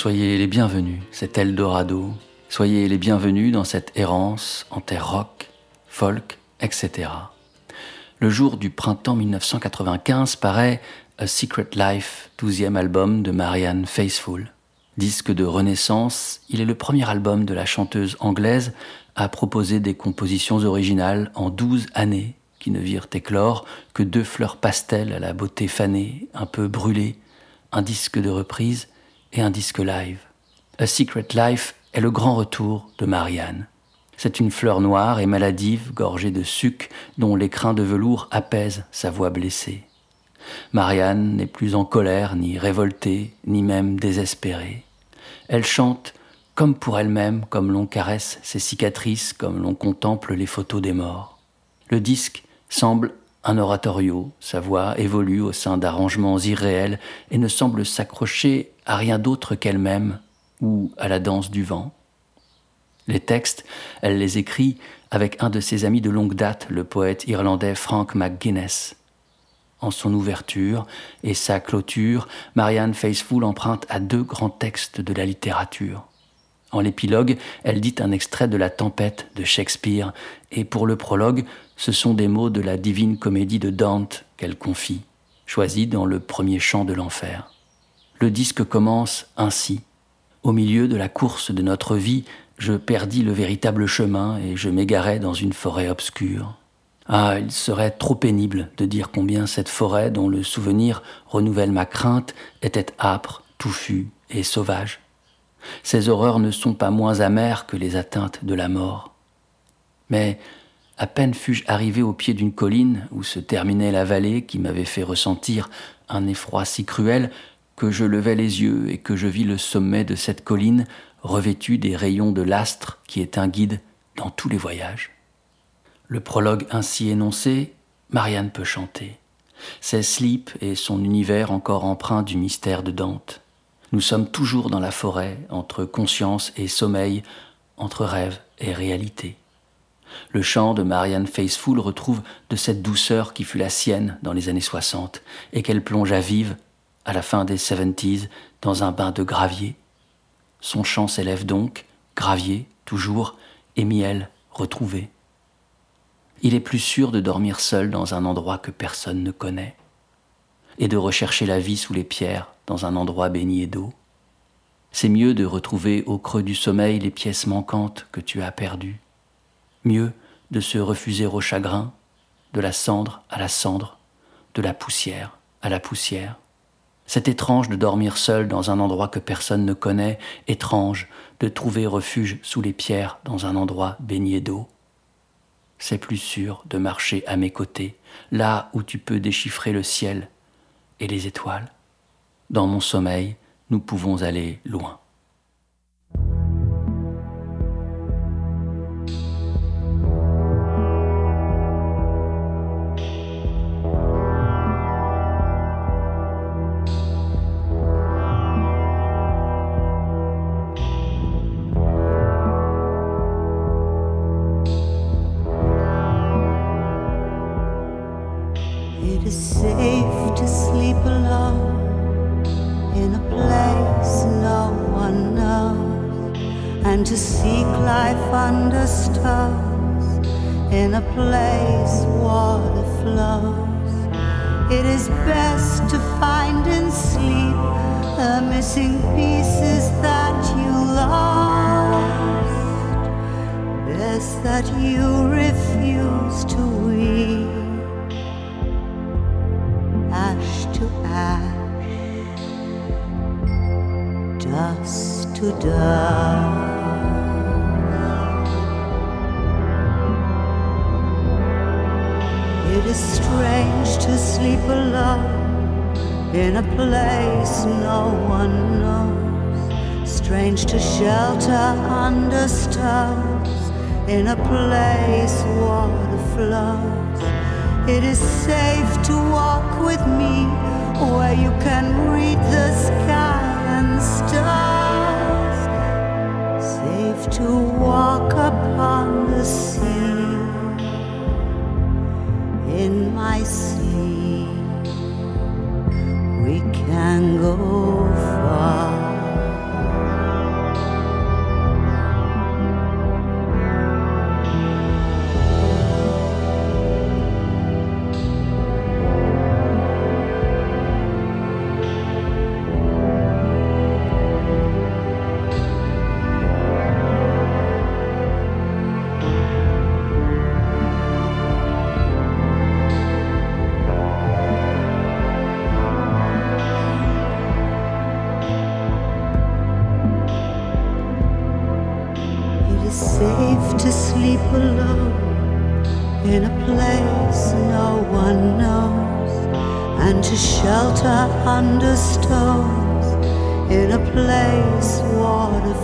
Soyez les bienvenus, c'est Eldorado. Soyez les bienvenus dans cette errance en terre rock, folk, etc. Le jour du printemps 1995 paraît A Secret Life, douzième album de Marianne Faithfull. Disque de renaissance, il est le premier album de la chanteuse anglaise à proposer des compositions originales en douze années qui ne virent éclore que deux fleurs pastel à la beauté fanée, un peu brûlée, un disque de reprise et un disque live. A Secret Life est le grand retour de Marianne. C'est une fleur noire et maladive, gorgée de suc, dont l'écrin de velours apaise sa voix blessée. Marianne n'est plus en colère, ni révoltée, ni même désespérée. Elle chante comme pour elle-même, comme l'on caresse ses cicatrices, comme l'on contemple les photos des morts. Le disque semble un oratorio, sa voix évolue au sein d'arrangements irréels et ne semble s'accrocher à rien d'autre qu'elle-même ou à la danse du vent. Les textes, elle les écrit avec un de ses amis de longue date, le poète irlandais Frank McGuinness. En son ouverture et sa clôture, Marianne Faithfull emprunte à deux grands textes de la littérature. En l'épilogue, elle dit un extrait de La Tempête de Shakespeare, et pour le prologue, ce sont des mots de la divine comédie de Dante qu'elle confie, choisis dans le premier chant de l'enfer. Le disque commence ainsi. Au milieu de la course de notre vie, je perdis le véritable chemin et je m'égarais dans une forêt obscure. Ah, il serait trop pénible de dire combien cette forêt, dont le souvenir renouvelle ma crainte, était âpre, touffue et sauvage. Ces horreurs ne sont pas moins amères que les atteintes de la mort. Mais à peine fus-je arrivé au pied d'une colline où se terminait la vallée qui m'avait fait ressentir un effroi si cruel que je levai les yeux et que je vis le sommet de cette colline revêtu des rayons de l'astre qui est un guide dans tous les voyages. Le prologue ainsi énoncé, Marianne peut chanter. C'est Sleep et son univers encore empreint du mystère de Dante. Nous sommes toujours dans la forêt, entre conscience et sommeil, entre rêve et réalité. Le chant de Marianne Faithfull retrouve de cette douceur qui fut la sienne dans les années 60 et qu'elle plongea vive à la fin des 70s dans un bain de gravier. Son chant s'élève donc, gravier, toujours, et miel retrouvé. Il est plus sûr de dormir seul dans un endroit que personne ne connaît et de rechercher la vie sous les pierres dans un endroit baigné d'eau. C'est mieux de retrouver au creux du sommeil les pièces manquantes que tu as perdues. Mieux de se refuser au chagrin, de la cendre à la cendre, de la poussière à la poussière. C'est étrange de dormir seul dans un endroit que personne ne connaît, étrange de trouver refuge sous les pierres dans un endroit baigné d'eau. C'est plus sûr de marcher à mes côtés, là où tu peux déchiffrer le ciel et les étoiles. Dans mon sommeil, nous pouvons aller loin.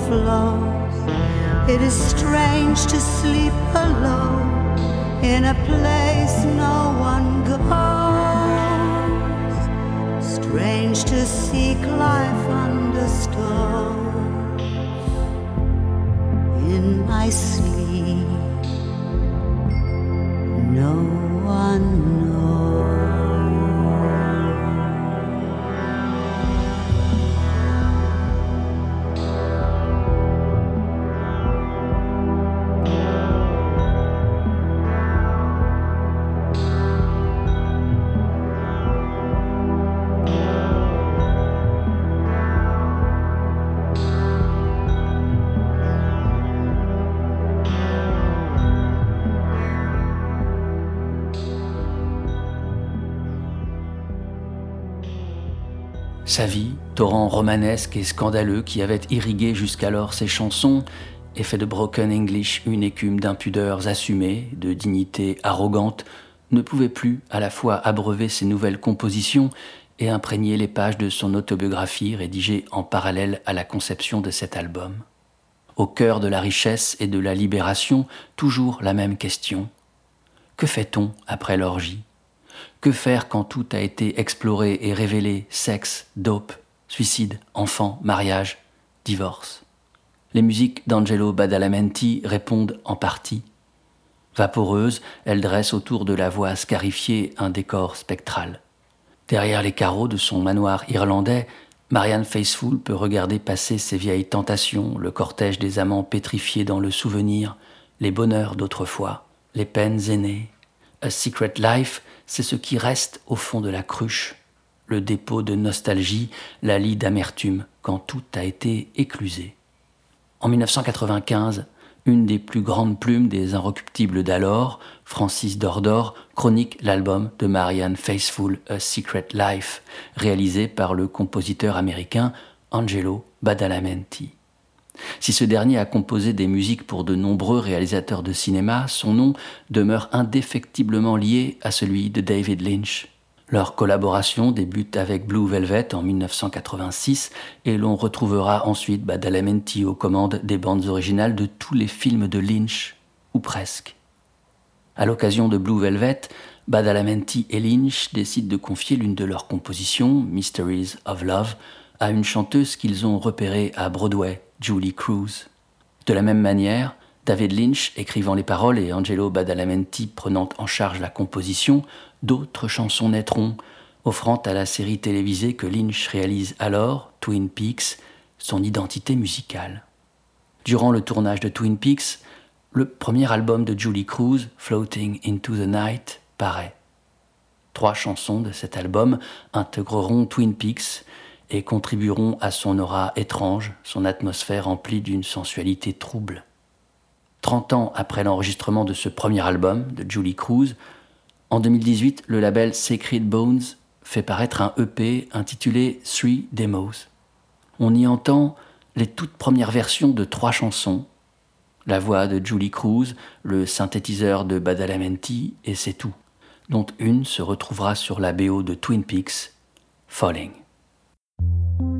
Flows. It is strange to sleep alone in a place no one goes. Strange to seek life under Sa vie, torrent romanesque et scandaleux qui avait irrigué jusqu'alors ses chansons, et fait de Broken English une écume d'impudeurs assumées, de dignité arrogante, ne pouvait plus à la fois abreuver ses nouvelles compositions et imprégner les pages de son autobiographie rédigée en parallèle à la conception de cet album. Au cœur de la richesse et de la libération, toujours la même question. Que fait-on après l'orgie? Que faire quand tout a été exploré et révélé Sexe, dope, suicide, enfant, mariage, divorce? Les musiques d'Angelo Badalamenti répondent en partie. Vaporeuse, elle dresse autour de la voix scarifiée un décor spectral. Derrière les carreaux de son manoir irlandais, Marianne Faithfull peut regarder passer ses vieilles tentations, le cortège des amants pétrifiés dans le souvenir, les bonheurs d'autrefois, les peines aînées. A Secret Life c'est ce qui reste au fond de la cruche, le dépôt de nostalgie, la lie d'amertume, quand tout a été éclusé. En 1995, une des plus grandes plumes des inrecuptibles d'alors, Francis Dordor, chronique l'album de Marianne Faithfull, A Secret Life, réalisé par le compositeur américain Angelo Badalamenti. Si ce dernier a composé des musiques pour de nombreux réalisateurs de cinéma, son nom demeure indéfectiblement lié à celui de David Lynch. Leur collaboration débute avec Blue Velvet en 1986 et l'on retrouvera ensuite Badalamenti aux commandes des bandes originales de tous les films de Lynch, ou presque. À l'occasion de Blue Velvet, Badalamenti et Lynch décident de confier l'une de leurs compositions, Mysteries of Love, à une chanteuse qu'ils ont repérée à Broadway, Julie Cruz. De la même manière, David Lynch écrivant les paroles et Angelo Badalamenti prenant en charge la composition, d'autres chansons naîtront, offrant à la série télévisée que Lynch réalise alors, Twin Peaks, son identité musicale. Durant le tournage de Twin Peaks, le premier album de Julie Cruz, Floating into the Night, paraît. Trois chansons de cet album intégreront Twin Peaks, et contribueront à son aura étrange, son atmosphère remplie d'une sensualité trouble. Trente ans après l'enregistrement de ce premier album de Julie Cruz, en 2018, le label Sacred Bones fait paraître un EP intitulé Three Demos. On y entend les toutes premières versions de trois chansons, la voix de Julie Cruz, le synthétiseur de Badalamenti, et c'est tout, dont une se retrouvera sur la BO de Twin Peaks, Falling. thank you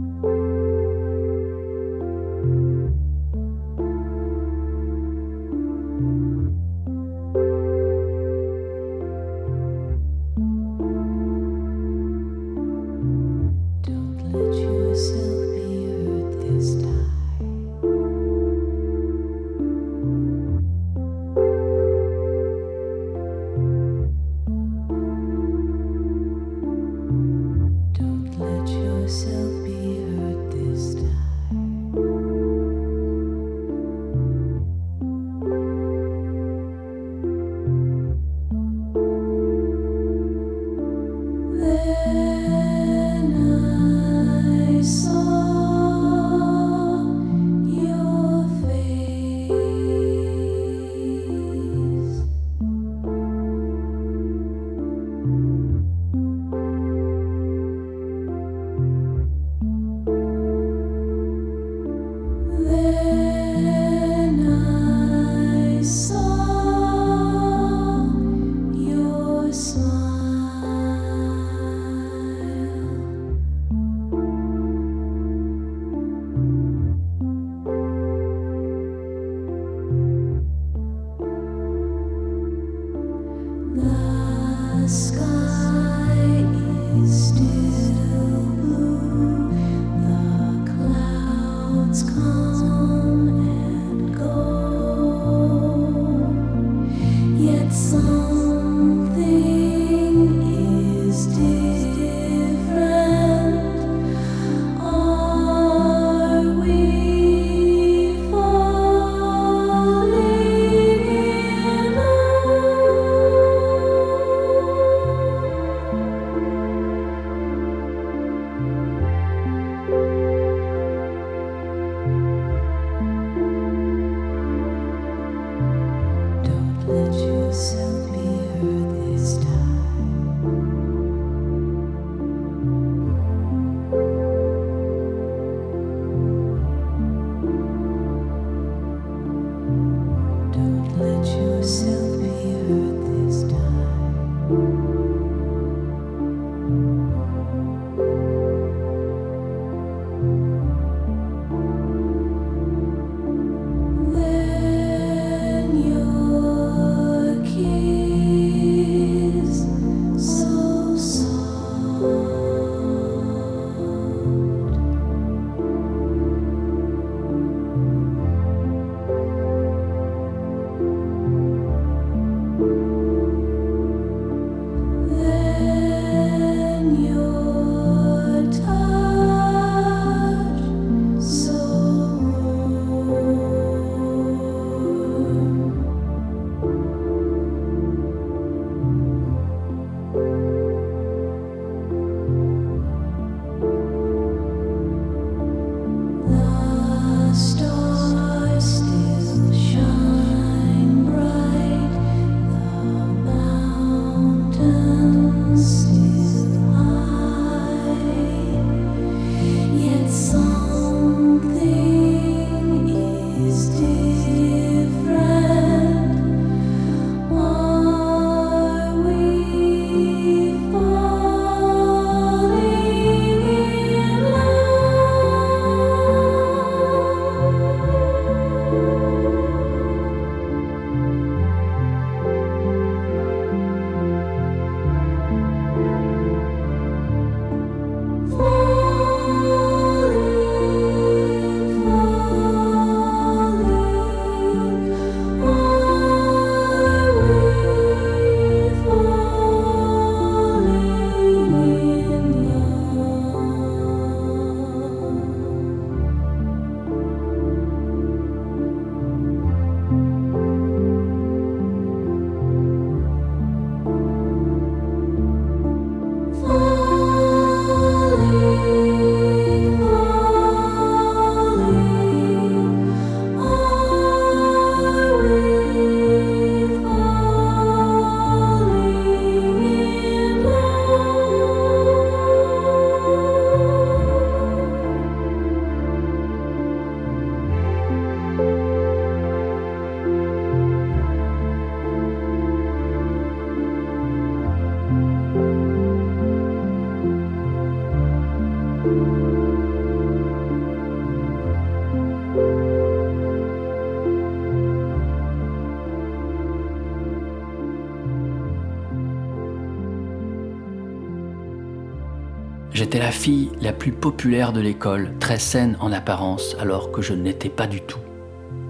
fille la plus populaire de l'école, très saine en apparence, alors que je ne l'étais pas du tout.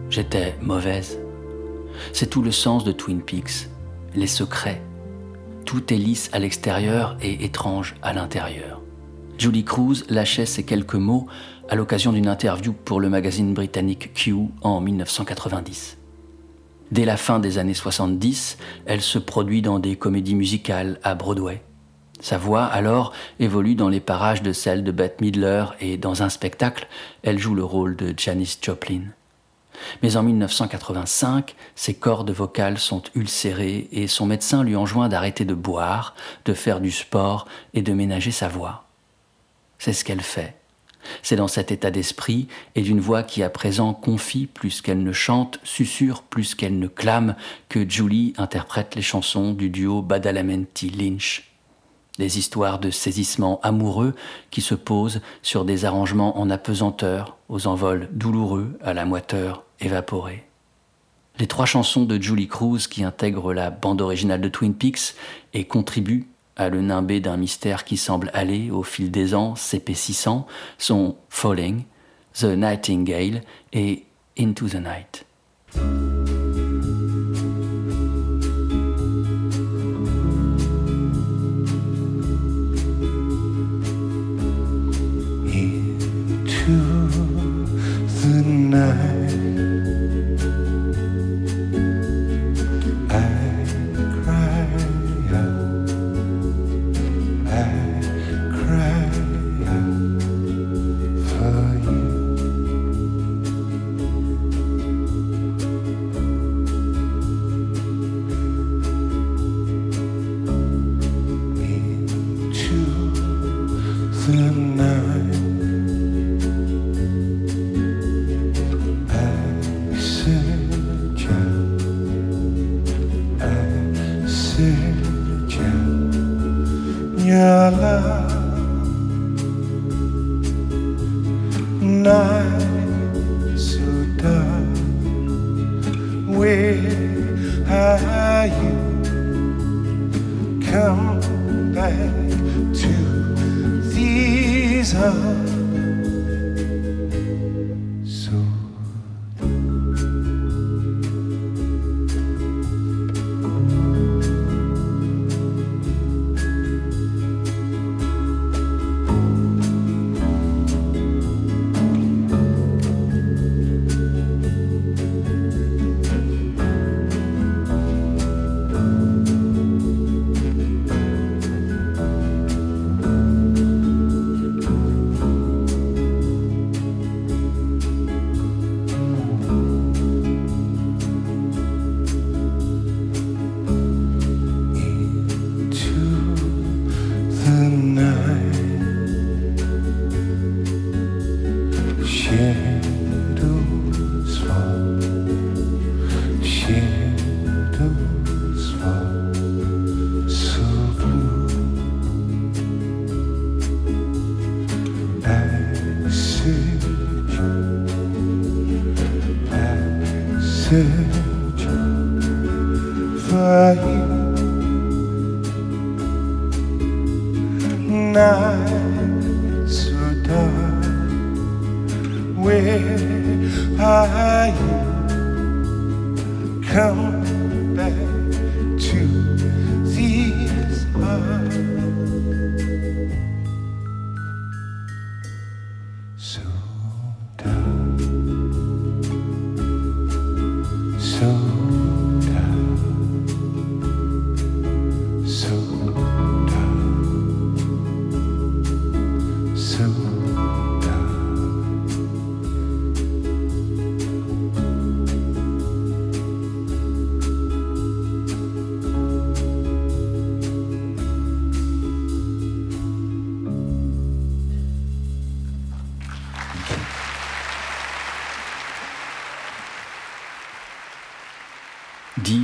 J'étais mauvaise. C'est tout le sens de Twin Peaks, les secrets. Tout est lisse à l'extérieur et étrange à l'intérieur. Julie Cruz lâchait ces quelques mots à l'occasion d'une interview pour le magazine britannique Q en 1990. Dès la fin des années 70, elle se produit dans des comédies musicales à Broadway. Sa voix, alors, évolue dans les parages de celle de Bette Midler et dans un spectacle, elle joue le rôle de Janis Joplin. Mais en 1985, ses cordes vocales sont ulcérées et son médecin lui enjoint d'arrêter de boire, de faire du sport et de ménager sa voix. C'est ce qu'elle fait. C'est dans cet état d'esprit et d'une voix qui à présent confie plus qu'elle ne chante, susurre plus qu'elle ne clame, que Julie interprète les chansons du duo Badalamenti-Lynch des histoires de saisissement amoureux qui se posent sur des arrangements en apesanteur, aux envols douloureux à la moiteur évaporée. Les trois chansons de Julie Cruz qui intègrent la bande originale de Twin Peaks et contribuent à le nimber d'un mystère qui semble aller au fil des ans s'épaississant sont Falling, The Nightingale et Into the Night.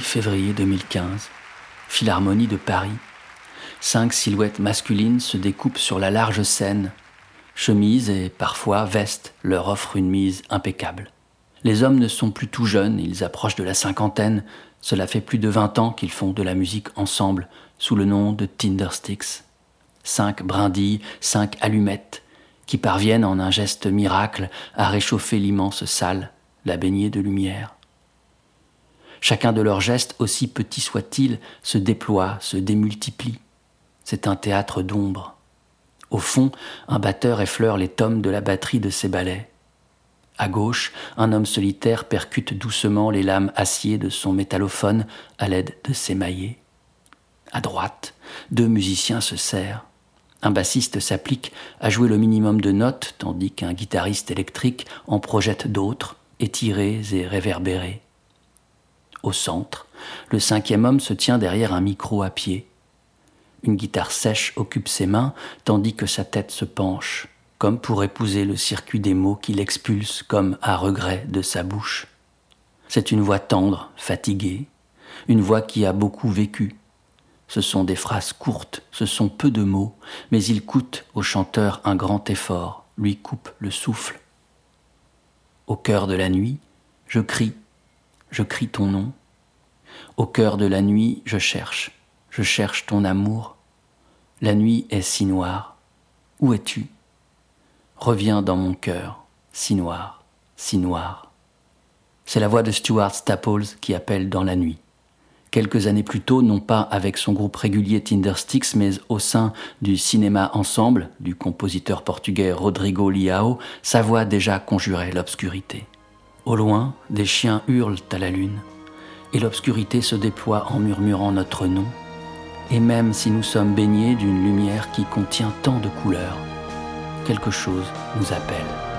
Février 2015, Philharmonie de Paris. Cinq silhouettes masculines se découpent sur la large scène. Chemise et parfois veste leur offrent une mise impeccable. Les hommes ne sont plus tout jeunes, ils approchent de la cinquantaine. Cela fait plus de vingt ans qu'ils font de la musique ensemble, sous le nom de Tindersticks. Cinq brindilles, cinq allumettes, qui parviennent en un geste miracle à réchauffer l'immense salle, la baigner de lumière. Chacun de leurs gestes, aussi petits soient-ils, se déploie, se démultiplie. C'est un théâtre d'ombre. Au fond, un batteur effleure les tomes de la batterie de ses ballets. À gauche, un homme solitaire percute doucement les lames acier de son métallophone à l'aide de ses maillets. À droite, deux musiciens se serrent. Un bassiste s'applique à jouer le minimum de notes, tandis qu'un guitariste électrique en projette d'autres, étirées et réverbérées. Au centre, le cinquième homme se tient derrière un micro à pied. Une guitare sèche occupe ses mains, tandis que sa tête se penche, comme pour épouser le circuit des mots qu'il expulse comme à regret de sa bouche. C'est une voix tendre, fatiguée, une voix qui a beaucoup vécu. Ce sont des phrases courtes, ce sont peu de mots, mais ils coûtent au chanteur un grand effort, lui coupent le souffle. Au cœur de la nuit, je crie je crie ton nom. Au cœur de la nuit, je cherche, je cherche ton amour. La nuit est si noire. Où es-tu? Reviens dans mon cœur, si noir, si noir. C'est la voix de Stuart Staples qui appelle dans la nuit. Quelques années plus tôt, non pas avec son groupe régulier Tindersticks, mais au sein du cinéma ensemble du compositeur portugais Rodrigo Liao, sa voix déjà conjurait l'obscurité. Au loin, des chiens hurlent à la lune, et l'obscurité se déploie en murmurant notre nom, et même si nous sommes baignés d'une lumière qui contient tant de couleurs, quelque chose nous appelle.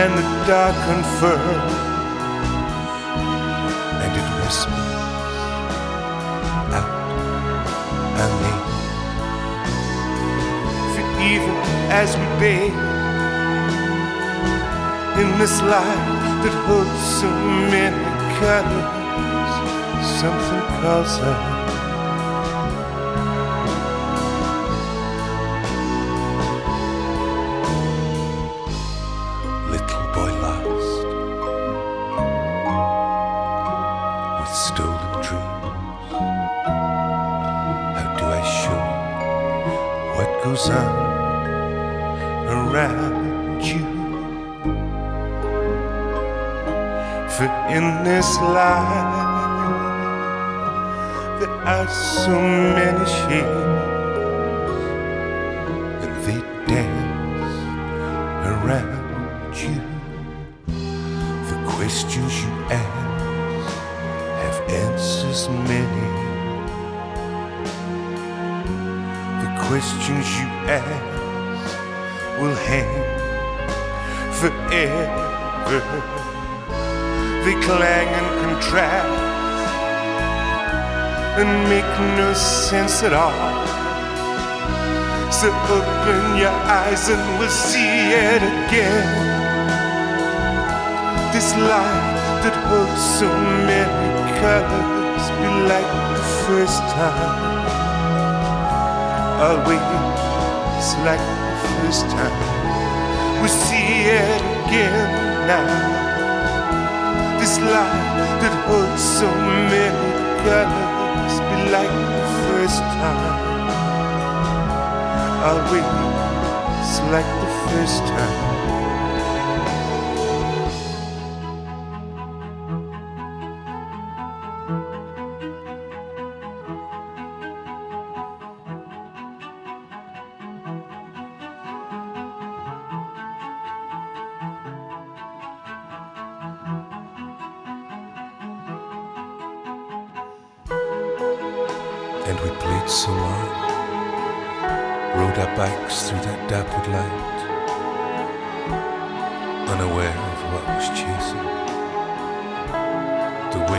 And the darkened fur, and it whispers out a name. For even as we bathe in this light that holds so many colors, something calls us. So many shades, and they dance around you. The questions you ask have answers many. The questions you ask will hang forever. They clang and contrast and make no sense at all. So open your eyes and we'll see it again. This light that holds so many colors be like the first time. Always like the first time. We'll see it again now. Light that holds so many colors be like the first time. Always like the first time.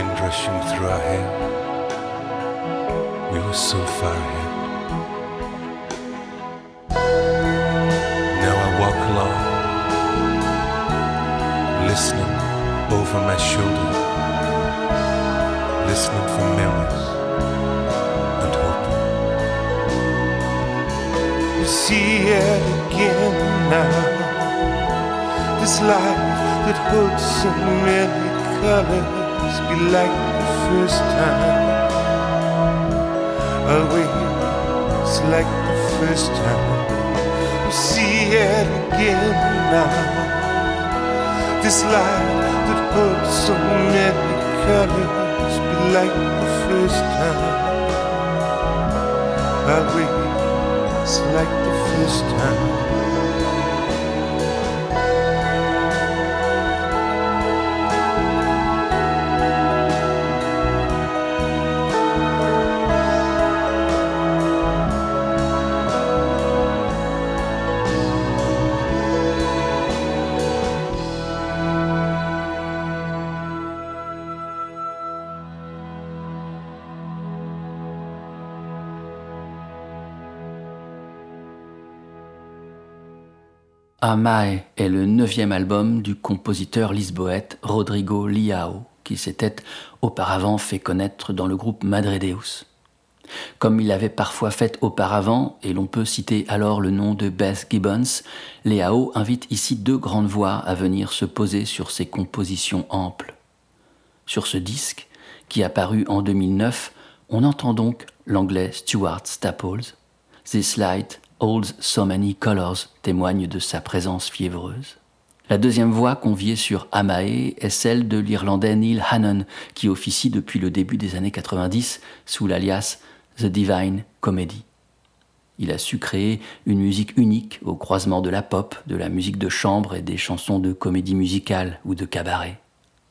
wind rushing through our hair. We were so far ahead. Now I walk alone, listening over my shoulder, listening for memories and hoping. We see it again now. This life that holds so many colors always be like the first time. Always like the first time. We see it again now. This light that holds so many colors be like the first time. Always like the first time. Amai est le neuvième album du compositeur lisboète Rodrigo Liao, qui s'était auparavant fait connaître dans le groupe Madredeus. Comme il avait parfois fait auparavant, et l'on peut citer alors le nom de Beth Gibbons, Liao invite ici deux grandes voix à venir se poser sur ses compositions amples. Sur ce disque, qui a paru en 2009, on entend donc l'anglais Stuart Staples. This light holds so many colors témoigne de sa présence fiévreuse. La deuxième voix conviée sur Amae est celle de l'Irlandais Neil Hannon, qui officie depuis le début des années 90 sous l'alias The Divine Comedy. Il a su créer une musique unique au croisement de la pop, de la musique de chambre et des chansons de comédie musicale ou de cabaret.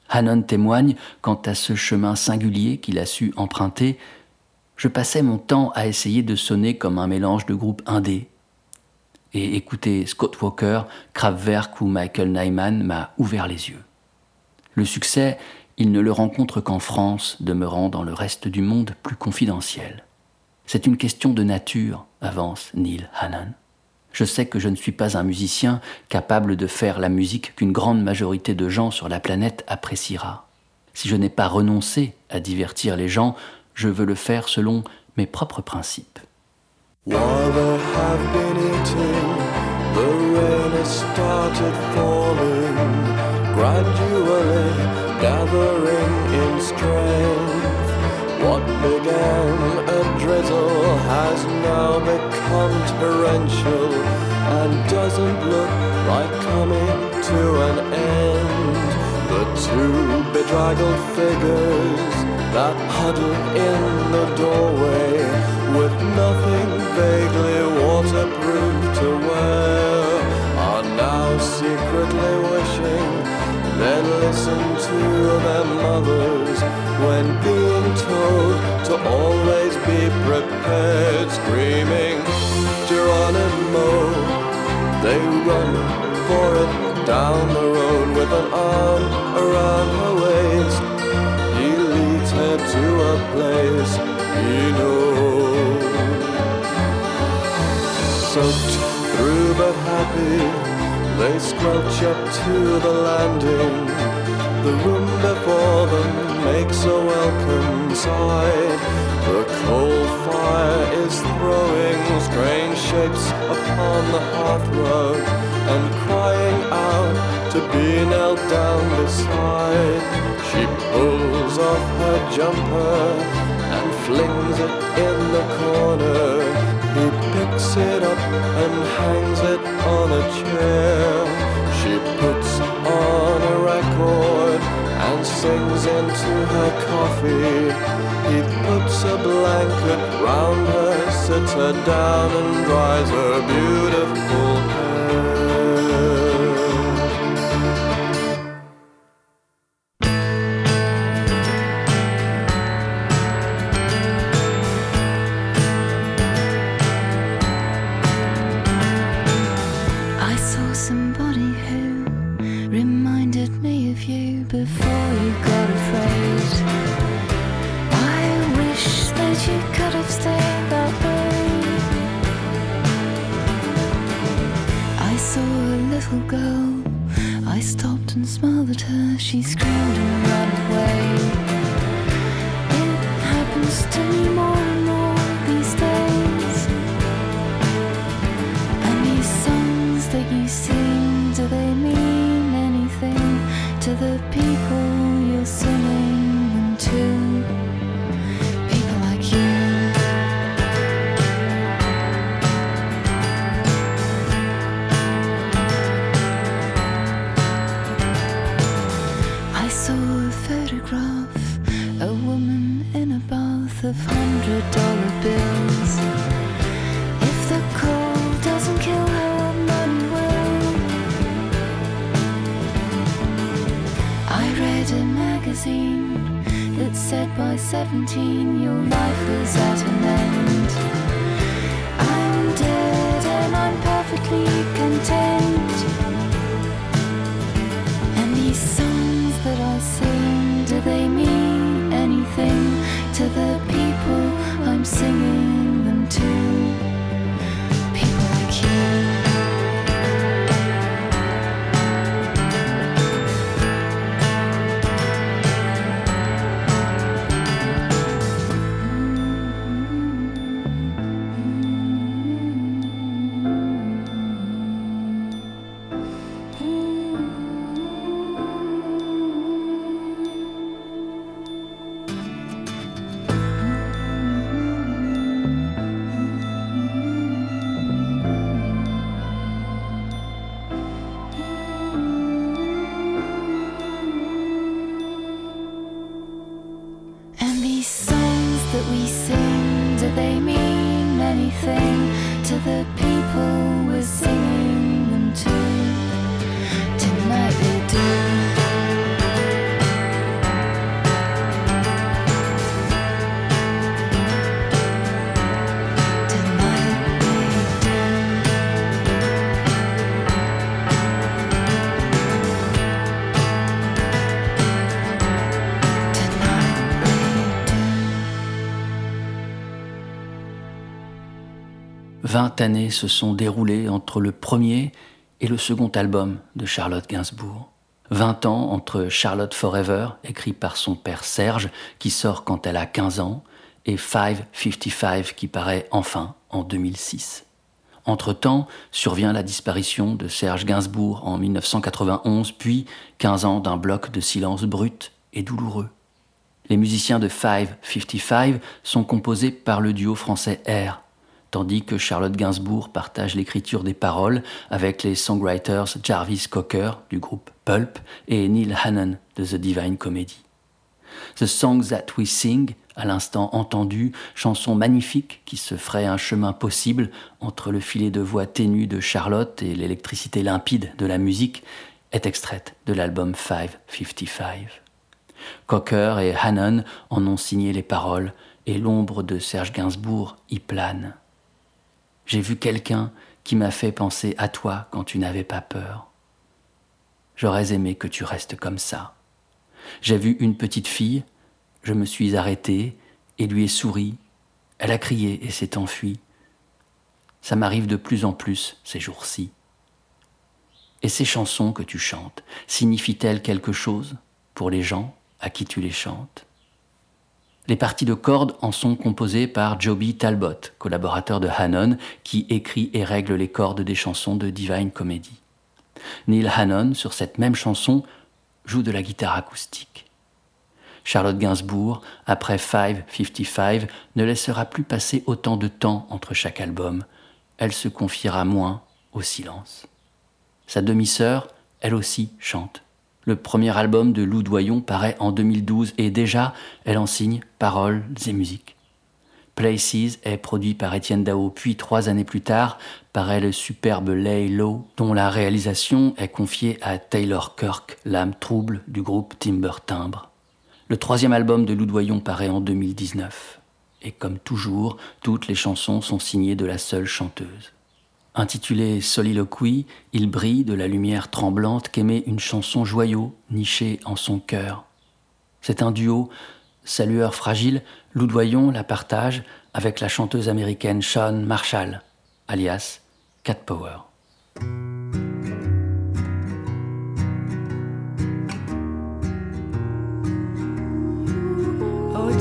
Hannon témoigne quant à ce chemin singulier qu'il a su emprunter. Je passais mon temps à essayer de sonner comme un mélange de groupes indés. Et écouter Scott Walker, Kraftwerk ou Michael Nyman m'a ouvert les yeux. Le succès, il ne le rencontre qu'en France, demeurant dans le reste du monde plus confidentiel. C'est une question de nature, avance Neil Hannon. Je sais que je ne suis pas un musicien capable de faire la musique qu'une grande majorité de gens sur la planète appréciera. Si je n'ai pas renoncé à divertir les gens, je veux le faire selon mes propres principes. What began a drizzle has now become torrential and doesn't look like coming to an end. The two bedraggled figures that huddle in the doorway with nothing vaguely waterproof to wear are now secretly wishing they'd listen to their mothers when being told to always be prepared, screaming Geronimo. They run for it down the road with an arm around her a place he knows. Soaked through but happy, they squelch up to the landing the room before them makes a welcome sight. The coal fire is throwing strange shapes upon the hearthrug and crying out to be knelt down beside. She pulls off her jumper and flings it in the corner. He picks it up and hangs it on a chair. She puts on a record and sings into her coffee. He puts a blanket round her, sits her down, and dries her beautiful hair. to the people you're so 17, your life is at an end. 20 années se sont déroulées entre le premier et le second album de Charlotte Gainsbourg. 20 ans entre Charlotte Forever, écrit par son père Serge, qui sort quand elle a 15 ans, et 555 qui paraît enfin en 2006. Entre-temps, survient la disparition de Serge Gainsbourg en 1991, puis 15 ans d'un bloc de silence brut et douloureux. Les musiciens de 555 sont composés par le duo français R, tandis que Charlotte Gainsbourg partage l'écriture des paroles avec les songwriters Jarvis Cocker du groupe Pulp et Neil Hannon de The Divine Comedy. The Songs That We Sing, à l'instant entendu, chanson magnifique qui se ferait un chemin possible entre le filet de voix ténue de Charlotte et l'électricité limpide de la musique, est extraite de l'album 555. Cocker et Hannon en ont signé les paroles et l'ombre de Serge Gainsbourg y plane. J'ai vu quelqu'un qui m'a fait penser à toi quand tu n'avais pas peur. J'aurais aimé que tu restes comme ça. J'ai vu une petite fille, je me suis arrêté et lui ai souri. Elle a crié et s'est enfuie. Ça m'arrive de plus en plus ces jours-ci. Et ces chansons que tu chantes, signifient-elles quelque chose pour les gens à qui tu les chantes? Les parties de cordes en sont composées par Joby Talbot, collaborateur de Hannon, qui écrit et règle les cordes des chansons de Divine Comedy. Neil Hannon, sur cette même chanson, joue de la guitare acoustique. Charlotte Gainsbourg, après 555, ne laissera plus passer autant de temps entre chaque album. Elle se confiera moins au silence. Sa demi-sœur, elle aussi, chante. Le premier album de Lou Doyon paraît en 2012 et déjà, elle en signe paroles et musique. Places est produit par Étienne Dao, puis trois années plus tard paraît le superbe Lay Low, dont la réalisation est confiée à Taylor Kirk, l'âme trouble du groupe Timber Timbre. Le troisième album de Lou Doyon paraît en 2019. Et comme toujours, toutes les chansons sont signées de la seule chanteuse. Intitulé Soliloquy, il brille de la lumière tremblante qu'aimait une chanson joyau nichée en son cœur. C'est un duo, sa lueur fragile, Loudoyon la partage avec la chanteuse américaine Sean Marshall, alias Cat Power. Oh,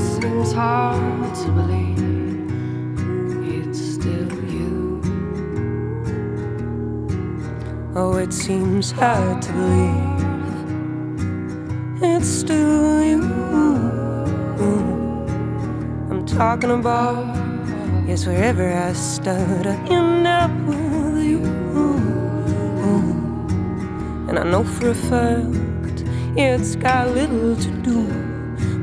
Oh, it seems hard to believe it's still you. I'm talking about, yes, wherever I start, I end up with you. And I know for a fact, it's got little to do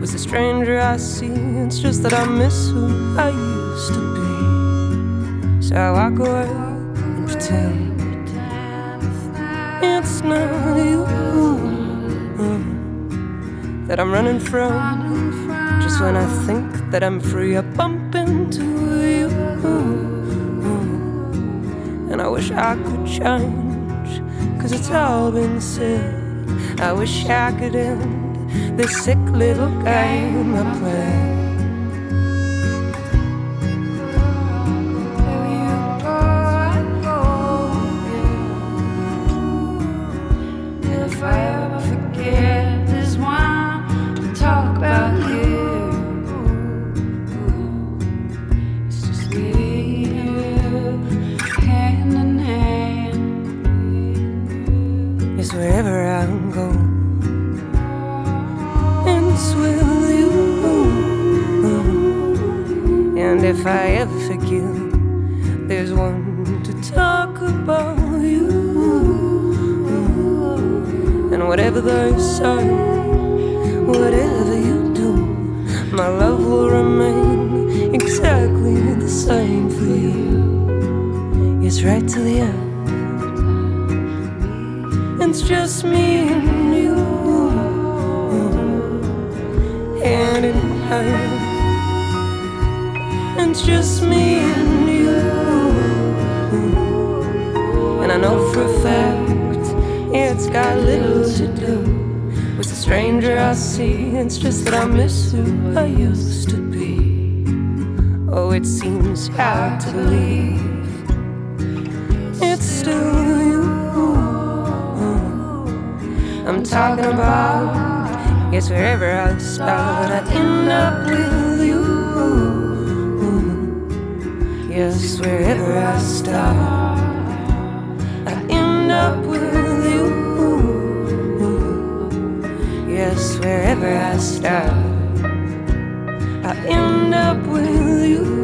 with the stranger I see. It's just that I miss who I used to be. So I go out and pretend it's not you mm, that I'm running from. Just when I think that I'm free, I bump into you. Mm, and I wish I could change, cause it's all been said. I wish I could end this sick little game I play. It's still you. I'm talking about. Yes, wherever I start, I end up with you. Yes, wherever I start, I end up with you. Yes, wherever I start, I end up with you.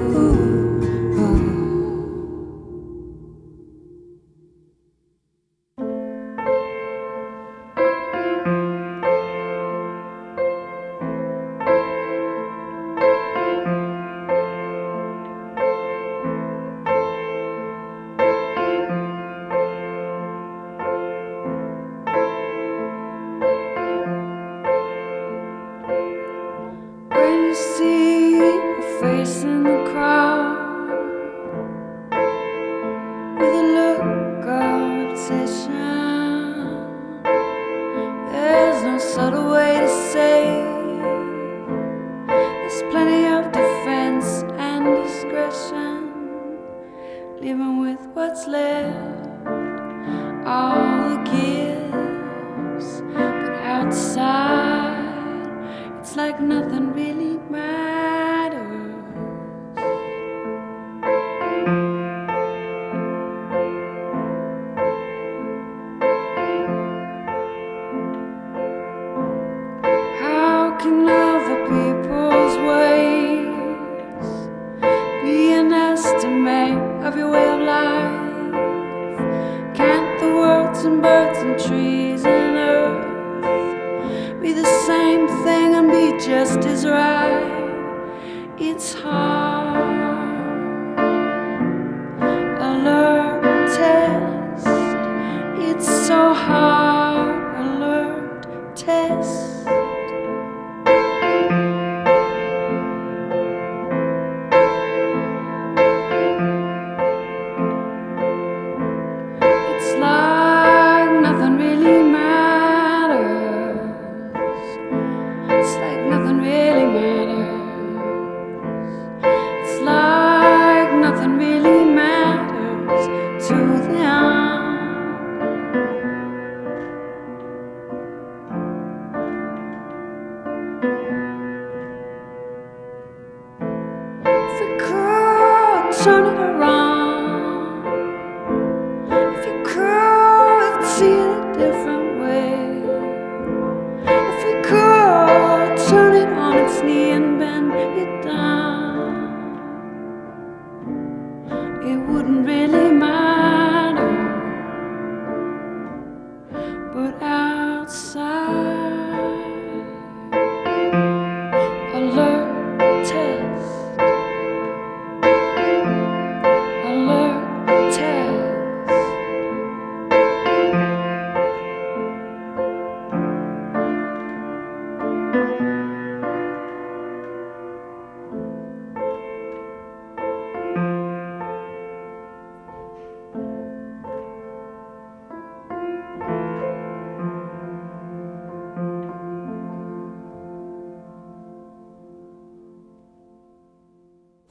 Right? It's hard.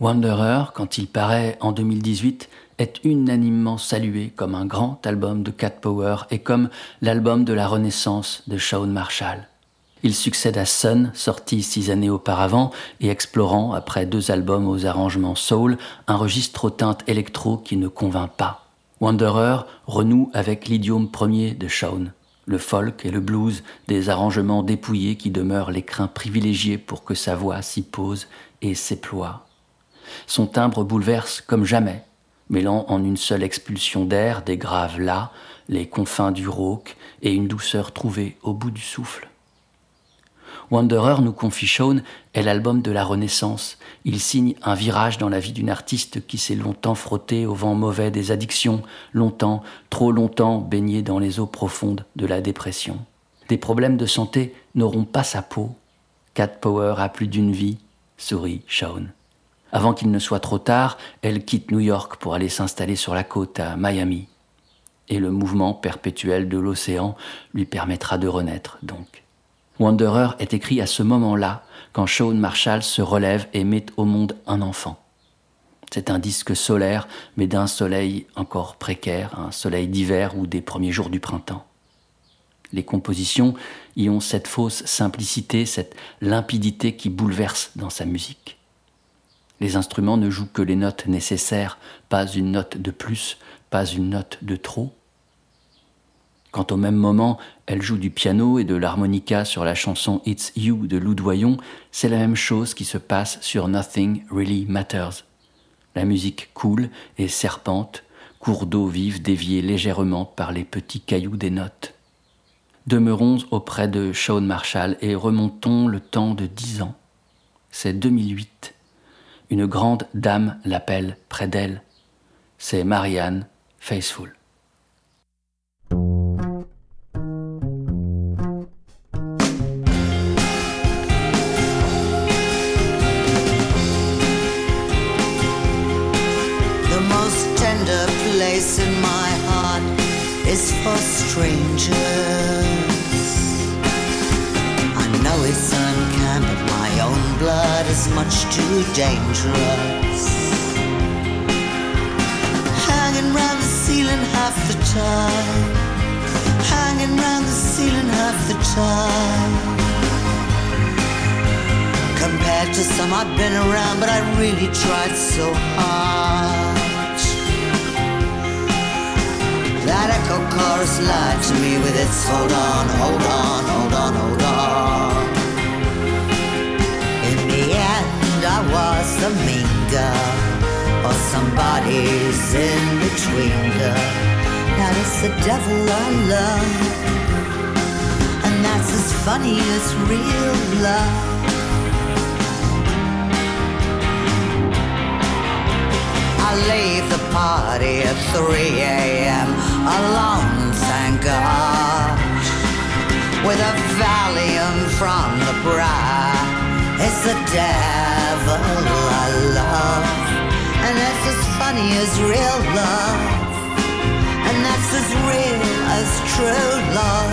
Wanderer, quand il paraît en 2018, est unanimement salué comme un grand album de Cat Power et comme l'album de la renaissance de Shawn Marshall. Il succède à Sun, sorti six années auparavant et explorant, après deux albums aux arrangements soul, un registre aux teintes électro qui ne convainc pas. Wanderer renoue avec l'idiome premier de Shawn, le folk et le blues, des arrangements dépouillés qui demeurent l'écrin privilégié pour que sa voix s'y pose et s'éploie. Son timbre bouleverse comme jamais, mêlant en une seule expulsion d'air des graves là, les confins du rauque et une douceur trouvée au bout du souffle. Wanderer, nous confie Shawn, est l'album de la Renaissance. Il signe un virage dans la vie d'une artiste qui s'est longtemps frottée au vent mauvais des addictions, longtemps, trop longtemps baignée dans les eaux profondes de la dépression. Des problèmes de santé n'auront pas sa peau. Cat Power a plus d'une vie, sourit Shawn. Avant qu'il ne soit trop tard, elle quitte New York pour aller s'installer sur la côte à Miami. Et le mouvement perpétuel de l'océan lui permettra de renaître, donc. Wanderer est écrit à ce moment-là, quand Shawn Marshall se relève et met au monde un enfant. C'est un disque solaire, mais d'un soleil encore précaire, un soleil d'hiver ou des premiers jours du printemps. Les compositions y ont cette fausse simplicité, cette limpidité qui bouleverse dans sa musique. Les instruments ne jouent que les notes nécessaires, pas une note de plus, pas une note de trop. Quand au même moment, elle joue du piano et de l'harmonica sur la chanson It's You de Lou Doyon, c'est la même chose qui se passe sur Nothing Really Matters. La musique coule et serpente, cours d'eau vive déviés légèrement par les petits cailloux des notes. Demeurons auprès de Shawn Marshall et remontons le temps de dix ans. C'est 2008. Une grande dame l'appelle près d'elle. C'est Marianne Faithful. As real love. And that's as real as true love.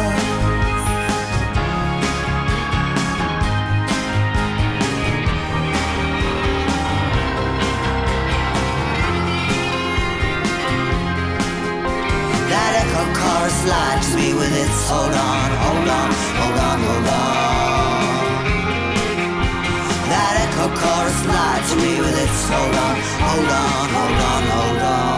That echo chorus lied me with its hold on, hold on, hold on, hold on. Chorus lied to me with its hold on, hold on, hold on, hold on.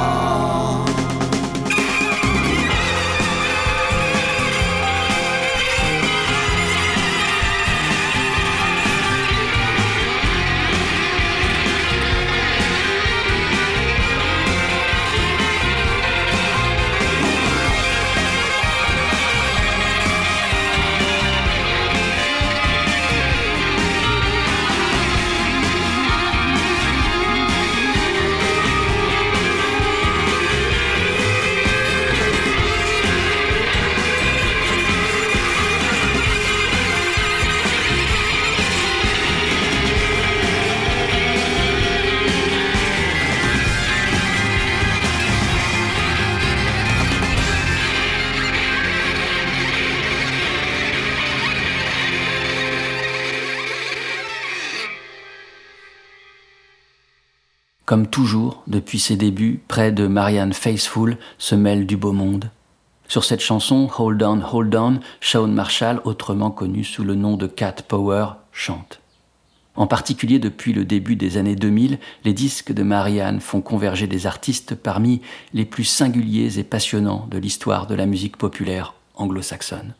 Comme toujours, depuis ses débuts, près de Marianne Faithful se mêle du beau monde. Sur cette chanson, Hold On, Hold On, Shawn Marshall, autrement connu sous le nom de Cat Power, chante. En particulier depuis le début des années 2000, les disques de Marianne font converger des artistes parmi les plus singuliers et passionnants de l'histoire de la musique populaire anglo-saxonne.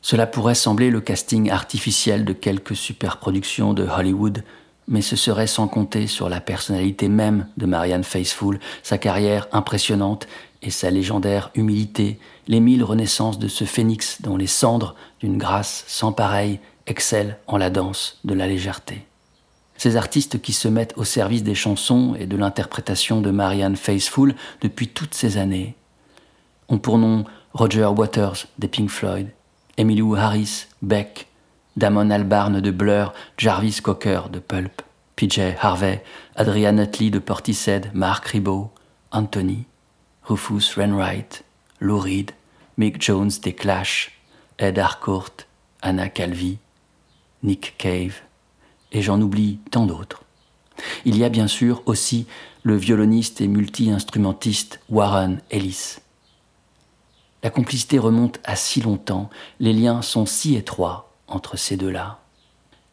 Cela pourrait sembler le casting artificiel de quelques superproductions de Hollywood, mais ce serait sans compter sur la personnalité même de Marianne Faithfull, sa carrière impressionnante et sa légendaire humilité, les mille renaissances de ce phénix dont les cendres, d'une grâce sans pareille, excellent en la danse de la légèreté. Ces artistes qui se mettent au service des chansons et de l'interprétation de Marianne Faithfull depuis toutes ces années ont pour nom Roger Waters des Pink Floyd, Emmylou Harris, Beck, Damon Albarn de Blur, Jarvis Cocker de Pulp, PJ Harvey, Adrian Utley de Portishead, Mark Ribot, Anthony, Rufus Renwright, Lou Reed, Mick Jones des Clash, Ed Harcourt, Anna Calvi, Nick Cave, et j'en oublie tant d'autres. Il y a bien sûr aussi le violoniste et multi-instrumentiste Warren Ellis. La complicité remonte à si longtemps, les liens sont si étroits entre ces deux-là.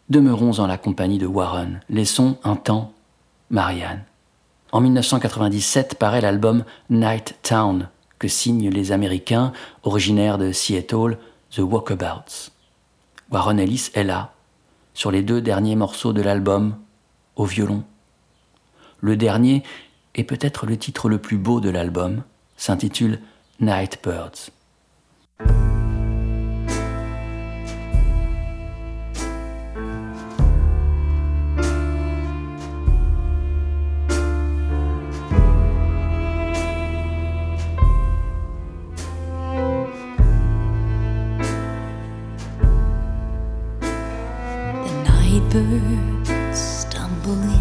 Demeurons en la compagnie de Warren, laissons un temps Marianne. En 1997 paraît l'album Night Town que signent les Américains originaires de Seattle, The Walkabouts. Warren Ellis est là, sur les deux derniers morceaux de l'album, au violon. Le dernier est peut-être le titre le plus beau de l'album, s'intitule Night Birds. birds stumbling.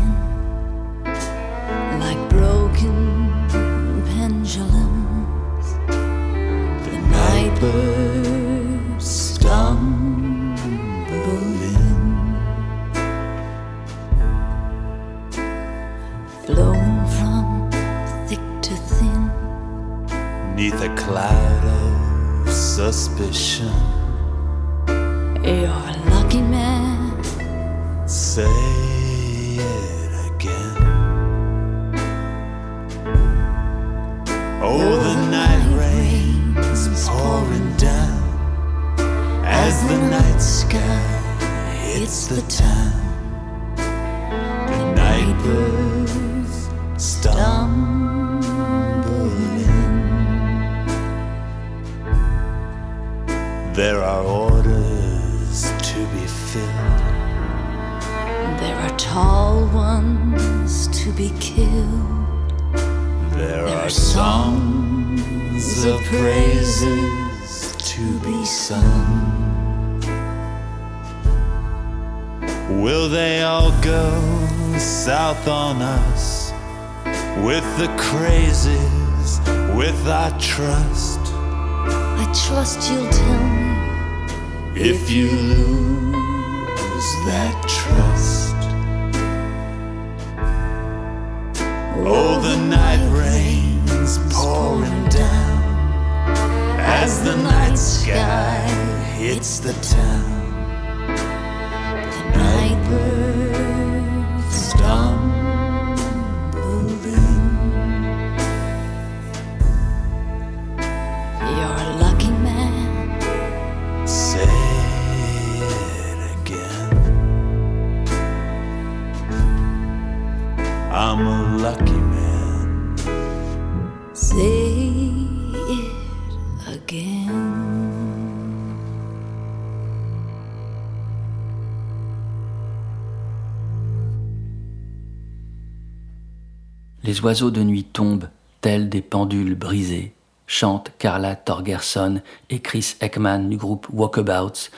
Les oiseaux de nuit tombent, tels des pendules brisées, chantent Carla Torgerson et Chris Ekman du groupe Walkabouts,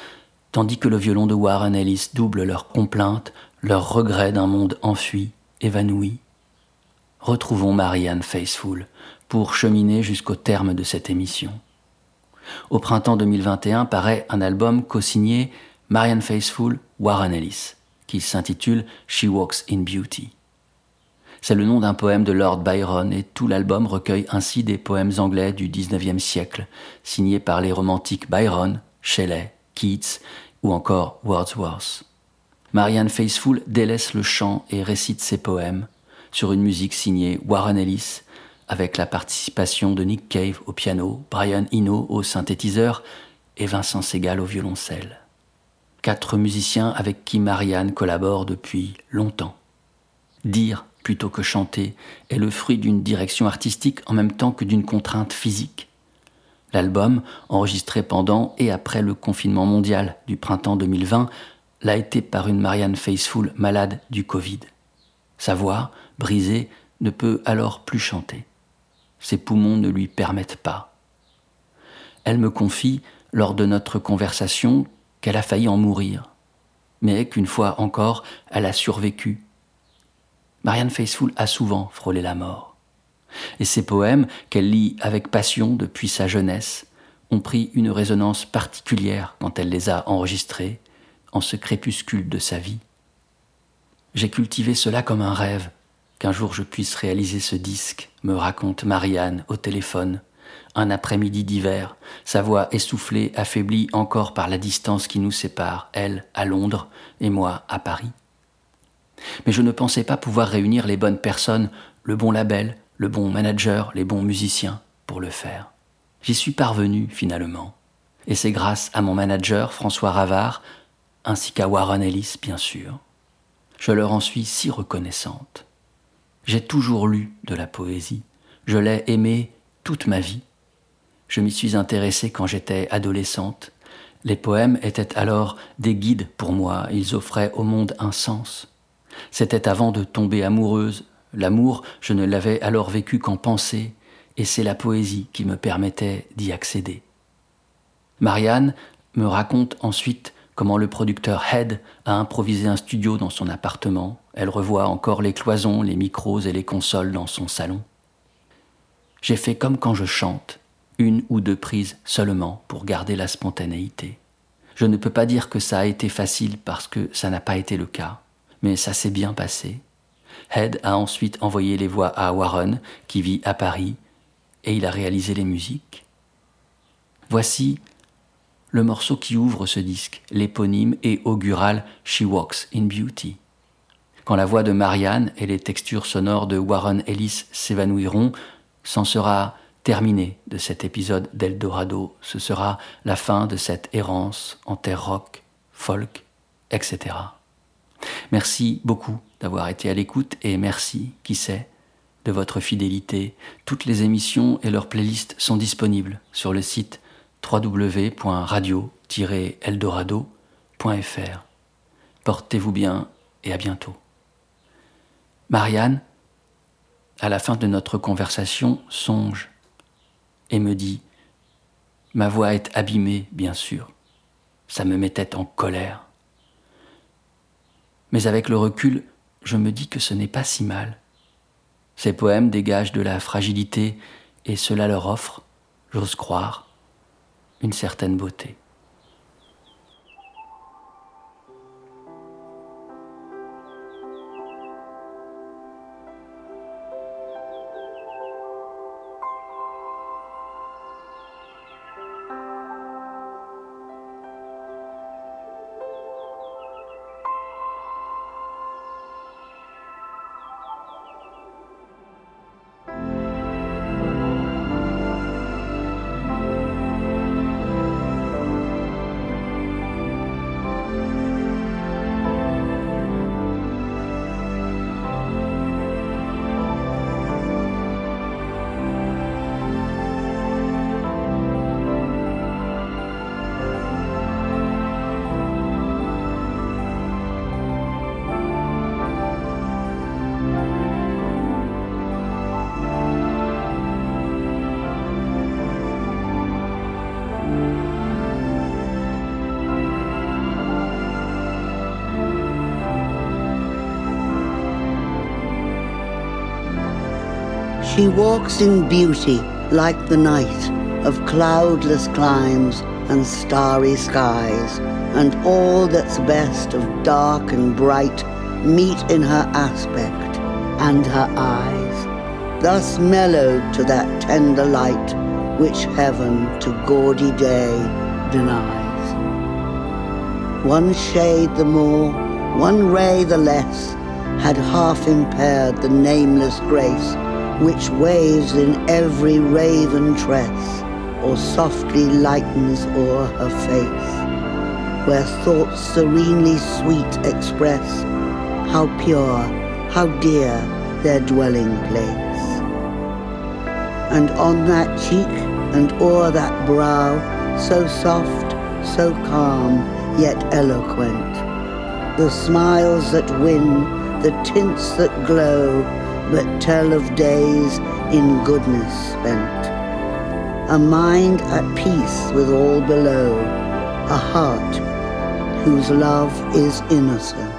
tandis que le violon de Warren Ellis double leurs complaintes, leurs regrets d'un monde enfui, évanoui. Retrouvons Marianne Faithfull pour cheminer jusqu'au terme de cette émission. Au printemps 2021 paraît un album co-signé Marianne Faithfull, Warren Ellis, qui s'intitule She Walks in Beauty. C'est le nom d'un poème de Lord Byron et tout l'album recueille ainsi des poèmes anglais du XIXe siècle, signés par les romantiques Byron, Shelley, Keats ou encore Wordsworth. Marianne Faithfull délaisse le chant et récite ses poèmes sur une musique signée Warren Ellis, avec la participation de Nick Cave au piano, Brian Eno au synthétiseur et Vincent Segal au violoncelle. Quatre musiciens avec qui Marianne collabore depuis longtemps. Dire plutôt que chanter est le fruit d'une direction artistique en même temps que d'une contrainte physique. L'album, enregistré pendant et après le confinement mondial du printemps 2020, l'a été par une Marianne Faithfull malade du Covid. Sa voix, brisée, ne peut alors plus chanter. Ses poumons ne lui permettent pas. Elle me confie, lors de notre conversation, qu'elle a failli en mourir, mais qu'une fois encore, elle a survécu. Marianne Faithfull a souvent frôlé la mort. Et ses poèmes, qu'elle lit avec passion depuis sa jeunesse, ont pris une résonance particulière quand elle les a enregistrés en ce crépuscule de sa vie. J'ai cultivé cela comme un rêve, qu'un jour je puisse réaliser ce disque, me raconte Marianne au téléphone, un après-midi d'hiver, sa voix essoufflée, affaiblie encore par la distance qui nous sépare, elle à Londres et moi à Paris. Mais je ne pensais pas pouvoir réunir les bonnes personnes, le bon label, le bon manager, les bons musiciens pour le faire. J'y suis parvenu finalement. Et c'est grâce à mon manager François Ravard, ainsi qu'à Warren Ellis bien sûr. Je leur en suis si reconnaissante. J'ai toujours lu de la poésie. Je l'ai aimée toute ma vie. Je m'y suis intéressée quand j'étais adolescente. Les poèmes étaient alors des guides pour moi, ils offraient au monde un sens. C'était avant de tomber amoureuse. L'amour, je ne l'avais alors vécu qu'en pensée, et c'est la poésie qui me permettait d'y accéder. Marianne me raconte ensuite comment le producteur Head a improvisé un studio dans son appartement. Elle revoit encore les cloisons, les micros et les consoles dans son salon. J'ai fait comme quand je chante, une ou deux prises seulement pour garder la spontanéité. Je ne peux pas dire que ça a été facile parce que ça n'a pas été le cas, mais ça s'est bien passé. Head a ensuite envoyé les voix à Warren, qui vit à Paris, et il a réalisé les musiques. Voici le morceau qui ouvre ce disque, l'éponyme et augural She Walks in Beauty. Quand la voix de Marianne et les textures sonores de Warren Ellis s'évanouiront, c'en sera terminé de cet épisode d'Eldorado. Ce sera la fin de cette errance en terre rock, folk, etc. Merci beaucoup d'avoir été à l'écoute et merci, qui sait, de votre fidélité. Toutes les émissions et leurs playlists sont disponibles sur le site www.radio-eldorado.fr. Portez-vous bien et à bientôt. Marianne, à la fin de notre conversation, songe et me dit Ma voix est abîmée, bien sûr. Ça me mettait en colère. Mais avec le recul, je me dis que ce n'est pas si mal. Ces poèmes dégagent de la fragilité et cela leur offre, j'ose croire, une certaine beauté. She walks in beauty like the night of cloudless climes and starry skies, and all that's best of dark and bright meet in her aspect and her eyes, thus mellowed to that tender light which heaven to gaudy day denies. One shade the more, one ray the less, had half impaired the nameless grace which waves in every raven tress, or softly lightens o'er her face, where thoughts serenely sweet express how pure, how dear their dwelling place. And on that cheek and o'er that brow, so soft, so calm, yet eloquent. The smiles that win, the tints that glow, but tell of days in goodness spent. A mind at peace with all below, a heart whose love is innocent.